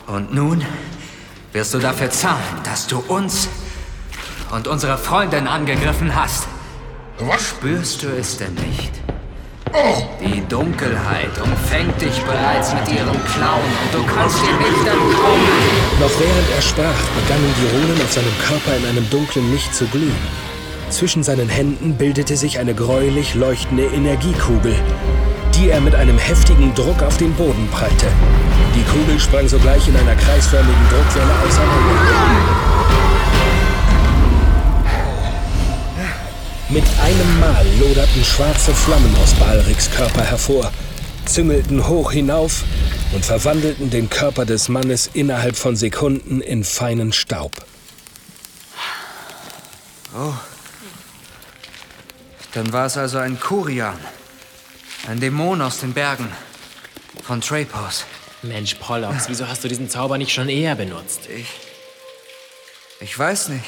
Und nun wirst du dafür zahlen, dass du uns und unsere Freundin angegriffen hast. Was? Spürst du es denn nicht? Oh! Die Dunkelheit umfängt dich bereits mit ihren Klauen und du kannst ihr nicht entkommen. Noch während er sprach, begannen die Runen auf seinem Körper in einem dunklen Licht zu glühen. Zwischen seinen Händen bildete sich eine gräulich leuchtende Energiekugel, die er mit einem heftigen Druck auf den Boden prallte. Die Kugel sprang sogleich in einer kreisförmigen Druckwelle auseinander. Mit einem Mal loderten schwarze Flammen aus Balriks Körper hervor, züngelten hoch hinauf und verwandelten den Körper des Mannes innerhalb von Sekunden in feinen Staub. Oh. Dann war es also ein Kurian. Ein Dämon aus den Bergen. Von Trapos. Mensch, Pollux, wieso hast du diesen Zauber nicht schon eher benutzt? Ich. Ich weiß nicht,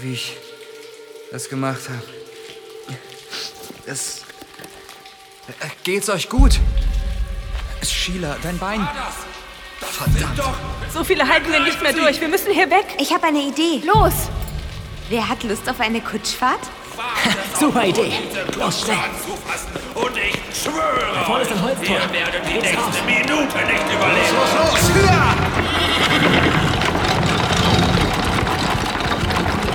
wie ich das gemacht habe. Es. Äh, Geht's euch gut? Sheila, dein Bein. Verdammt. So viele halten wir nicht mehr durch. Wir müssen hier weg. Ich habe eine Idee. Los! Wer hat Lust auf eine Kutschfahrt? Super Idee. Los, schnell. Und ich schwöre Da vorne ist ein Holztor. wir werden die Geht's nächste raus. Minute nicht überleben. Los, los, höher!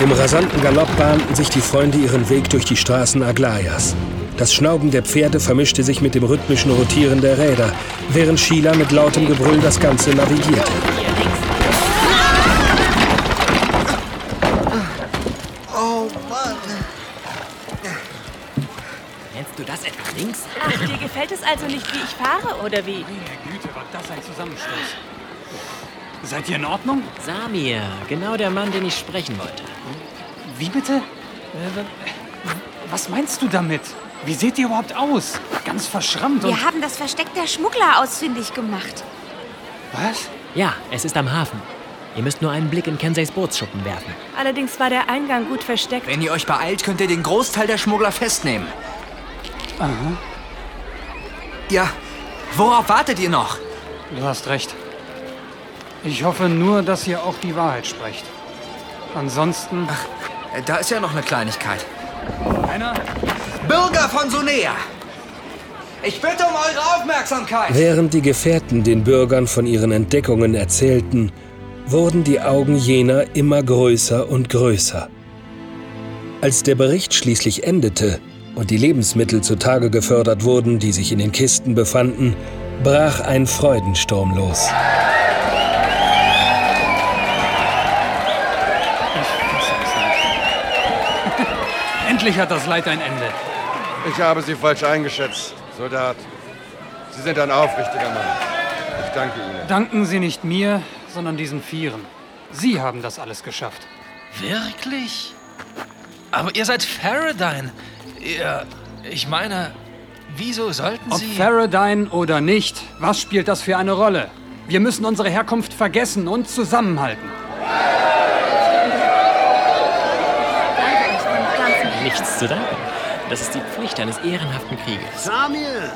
Im rasanten Galopp bahnten sich die Freunde ihren Weg durch die Straßen Aglayas. Das Schnauben der Pferde vermischte sich mit dem rhythmischen Rotieren der Räder, während Sheila mit lautem Gebrüll das Ganze navigierte. Gefällt es also nicht, wie ich fahre, oder wie? Güte, war das ein Zusammenstoß. Seid ihr in Ordnung? Samir, genau der Mann, den ich sprechen wollte. Wie bitte? Äh, Was meinst du damit? Wie seht ihr überhaupt aus? Ganz verschrammt und... Wir haben das Versteck der Schmuggler ausfindig gemacht. Was? Ja, es ist am Hafen. Ihr müsst nur einen Blick in Kenseys Bootsschuppen werfen. Allerdings war der Eingang gut versteckt. Wenn ihr euch beeilt, könnt ihr den Großteil der Schmuggler festnehmen. Aha. Ja, worauf wartet ihr noch? Du hast recht. Ich hoffe nur, dass ihr auch die Wahrheit sprecht. Ansonsten... Ach, da ist ja noch eine Kleinigkeit. Einer? Bürger von Sonea! Ich bitte um eure Aufmerksamkeit! Während die Gefährten den Bürgern von ihren Entdeckungen erzählten, wurden die Augen jener immer größer und größer. Als der Bericht schließlich endete und die Lebensmittel zutage gefördert wurden, die sich in den Kisten befanden, brach ein Freudensturm los. Endlich hat das Leid ein Ende. Ich habe Sie falsch eingeschätzt, Soldat. Sie sind ein aufrichtiger Mann. Ich danke Ihnen. Danken Sie nicht mir, sondern diesen Vieren. Sie haben das alles geschafft. Wirklich? Aber ihr seid Faradine. Ihr, ich meine, wieso sollten Ob Sie... Faradine oder nicht, was spielt das für eine Rolle? Wir müssen unsere Herkunft vergessen und zusammenhalten. Nichts zu danken. Das ist die Pflicht eines ehrenhaften Kriegers. Samir,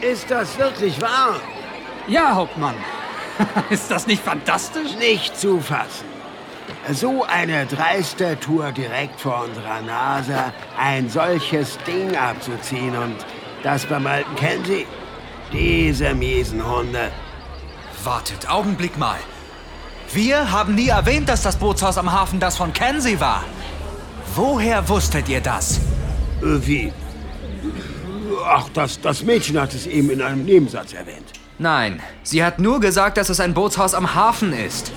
ist das wirklich wahr? Ja, Hauptmann. ist das nicht fantastisch? Nicht zu fassen. So eine dreiste Tour direkt vor unserer Nase, ein solches Ding abzuziehen und das beim alten Kenzie. Diese miesen Hunde. Wartet, Augenblick mal. Wir haben nie erwähnt, dass das Bootshaus am Hafen das von Kenzie war. Woher wusstet ihr das? Äh, Wie? Ach, das, das Mädchen hat es eben in einem Nebensatz erwähnt. Nein, sie hat nur gesagt, dass es ein Bootshaus am Hafen ist.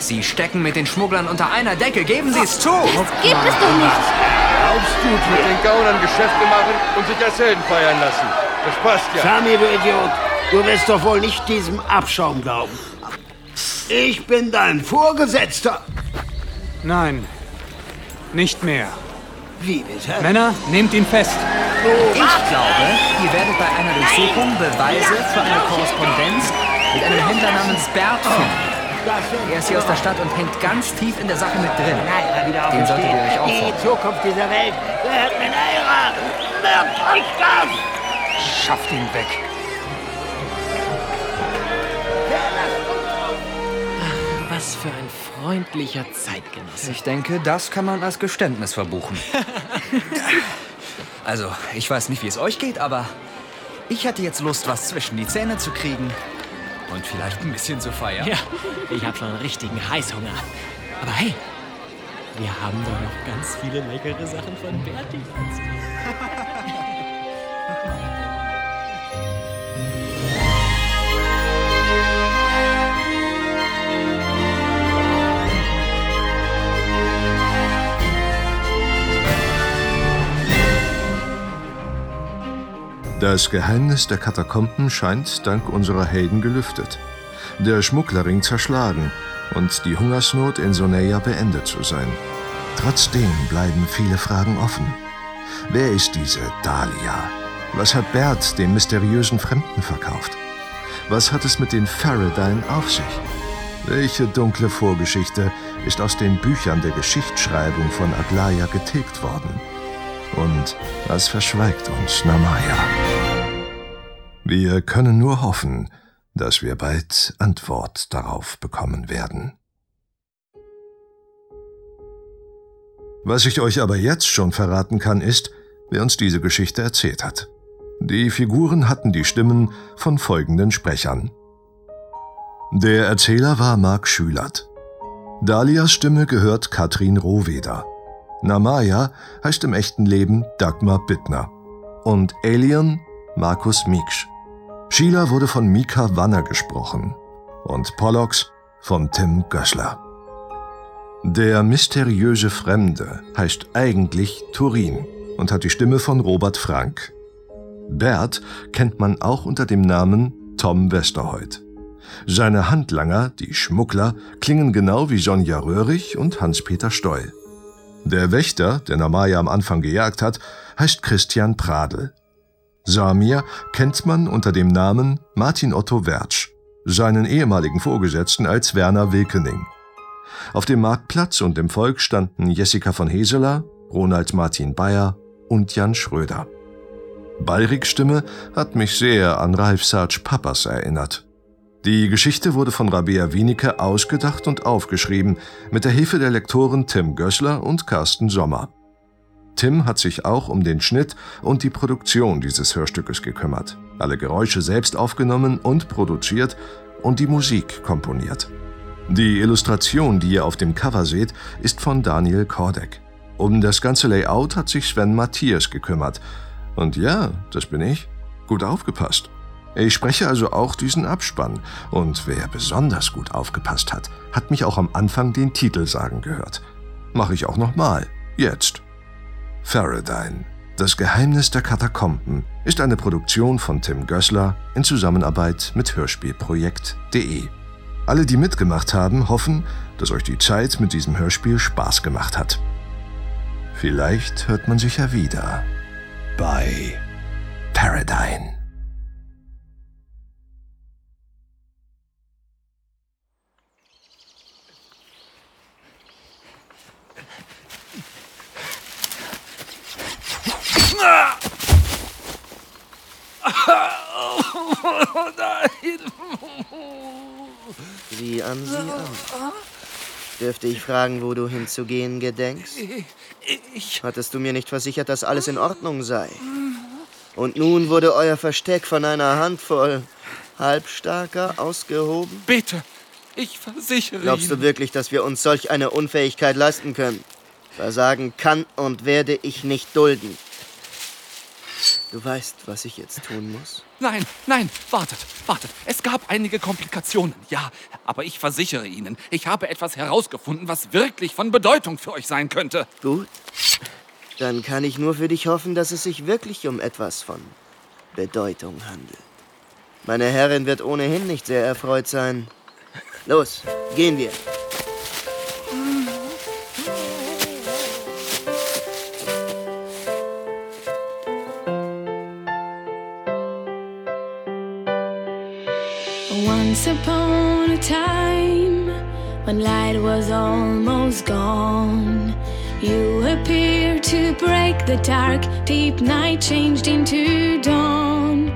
Sie stecken mit den Schmugglern unter einer Decke, geben Sie es zu! Gibt es doch nicht. Glaubst du, mit den Gaunern Geschäfte machen und sich als Helden feiern lassen? Das passt ja. Sami, du Idiot, du wirst doch wohl nicht diesem Abschaum glauben. Ich bin dein Vorgesetzter. Nein, nicht mehr. Wie bitte? Männer, nehmt ihn fest. Ich glaube, ihr werdet bei einer Durchsuchung Beweise für eine Korrespondenz mit einem Händler namens Bert finden. Er ist hier aus der Stadt und hängt ganz tief in der Sache mit drin. Nein, wieder Den solltet ihr euch Die aufhören. Zukunft dieser Welt gehört mit eurer. Merkt euch das! Schafft ihn weg. Was für ein freundlicher Zeitgenosse. Ich denke, das kann man als Geständnis verbuchen. also, ich weiß nicht, wie es euch geht, aber ich hatte jetzt Lust, was zwischen die Zähne zu kriegen und vielleicht ein bisschen zu feiern. Ja, ich habe schon einen richtigen Heißhunger. Aber hey, wir haben doch noch ganz viele leckere Sachen von Bertie. Das Geheimnis der Katakomben scheint dank unserer Helden gelüftet. Der Schmugglerring zerschlagen und die Hungersnot in Soneia beendet zu sein. Trotzdem bleiben viele Fragen offen. Wer ist diese Dahlia? Was hat Bert dem mysteriösen Fremden verkauft? Was hat es mit den Faradine auf sich? Welche dunkle Vorgeschichte ist aus den Büchern der Geschichtsschreibung von Aglaya getilgt worden? Und was verschweigt uns Namaya? Wir können nur hoffen, dass wir bald Antwort darauf bekommen werden. Was ich euch aber jetzt schon verraten kann, ist, wer uns diese Geschichte erzählt hat. Die Figuren hatten die Stimmen von folgenden Sprechern. Der Erzähler war Marc Schülert. Dalias Stimme gehört Katrin Rohweder. Namaya heißt im echten Leben Dagmar Bittner. Und Alien Markus Mieksch. Sheila wurde von Mika Wanner gesprochen. Und Pollux von Tim Gößler. Der mysteriöse Fremde heißt eigentlich Turin und hat die Stimme von Robert Frank. Bert kennt man auch unter dem Namen Tom Westerholt. Seine Handlanger, die Schmuggler, klingen genau wie Sonja Röhrig und Hans-Peter Stoll. Der Wächter, der Namaya am Anfang gejagt hat, heißt Christian Pradel. Samir kennt man unter dem Namen Martin Otto Wertsch, seinen ehemaligen Vorgesetzten als Werner Wilkening. Auf dem Marktplatz und im Volk standen Jessica von Heseler, Ronald Martin Bayer und Jan Schröder. Balriks Stimme hat mich sehr an Ralf Sarge Pappas erinnert. Die Geschichte wurde von Rabea Wienicke ausgedacht und aufgeschrieben, mit der Hilfe der Lektoren Tim Gößler und Carsten Sommer. Tim hat sich auch um den Schnitt und die Produktion dieses Hörstückes gekümmert, alle Geräusche selbst aufgenommen und produziert und die Musik komponiert. Die Illustration, die ihr auf dem Cover seht, ist von Daniel Kordek. Um das ganze Layout hat sich Sven Matthias gekümmert. Und ja, das bin ich. Gut aufgepasst. Ich spreche also auch diesen Abspann. Und wer besonders gut aufgepasst hat, hat mich auch am Anfang den Titel sagen gehört. Mache ich auch nochmal. Jetzt. Faradyne. Das Geheimnis der Katakomben ist eine Produktion von Tim Gößler in Zusammenarbeit mit Hörspielprojekt.de. Alle, die mitgemacht haben, hoffen, dass euch die Zeit mit diesem Hörspiel Spaß gemacht hat. Vielleicht hört man sich ja wieder bei Paradigm. Sieh an, sieh an. Dürfte ich fragen, wo du hinzugehen gedenkst? Ich. Hattest du mir nicht versichert, dass alles in Ordnung sei? Und nun wurde euer Versteck von einer Handvoll Halbstarker ausgehoben? Bitte, ich versichere Glaubst du wirklich, dass wir uns solch eine Unfähigkeit leisten können? Versagen kann und werde ich nicht dulden. Du weißt, was ich jetzt tun muss? Nein, nein, wartet, wartet. Es gab einige Komplikationen, ja. Aber ich versichere Ihnen, ich habe etwas herausgefunden, was wirklich von Bedeutung für euch sein könnte. Gut. Dann kann ich nur für dich hoffen, dass es sich wirklich um etwas von Bedeutung handelt. Meine Herrin wird ohnehin nicht sehr erfreut sein. Los, gehen wir. The dark, deep night changed into dawn.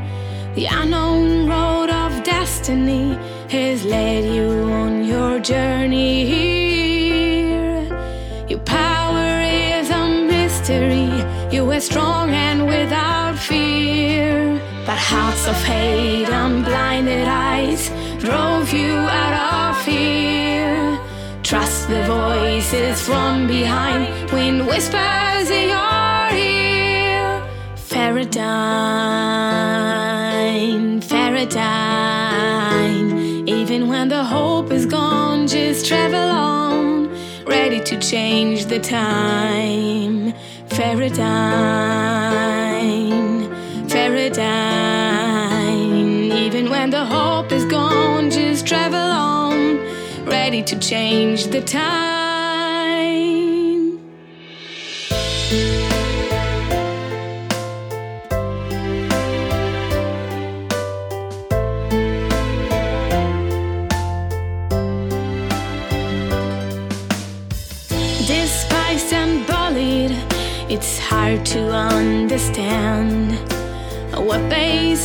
The unknown road of destiny has led you on your journey here. Your power is a mystery, you are strong and without fear. But hearts of hate and blinded eyes drove you out of fear. Trust the voices from behind, wind whispers in your. Faradyne, Faradyne. Even when the hope is gone, just travel on, ready to change the time. Faradyne, Faradyne. Even when the hope is gone, just travel on, ready to change the time.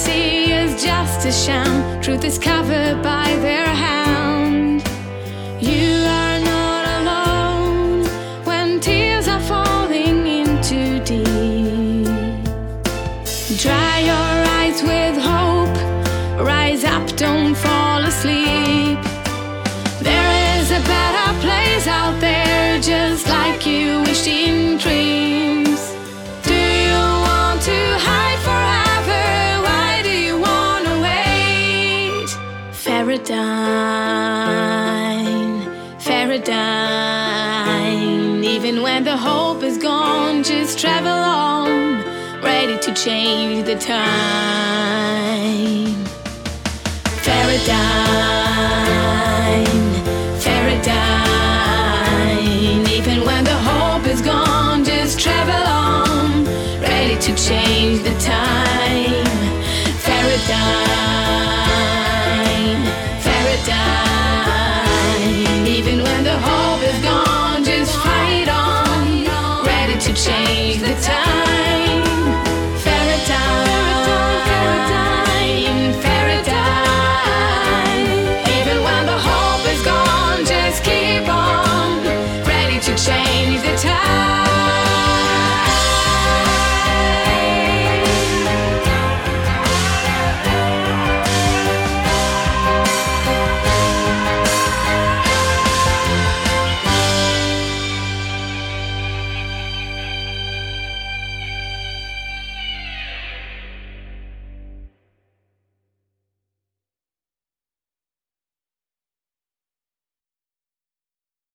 see is just a sham. Truth is covered by their hand. You are not alone when tears are falling in too deep. Dry your eyes with hope. Rise up, don't fall asleep. There is a better place out there, just like you wished in dreams. Faradine, Faradine. Even when the hope is gone, just travel on, ready to change the time. Faradine.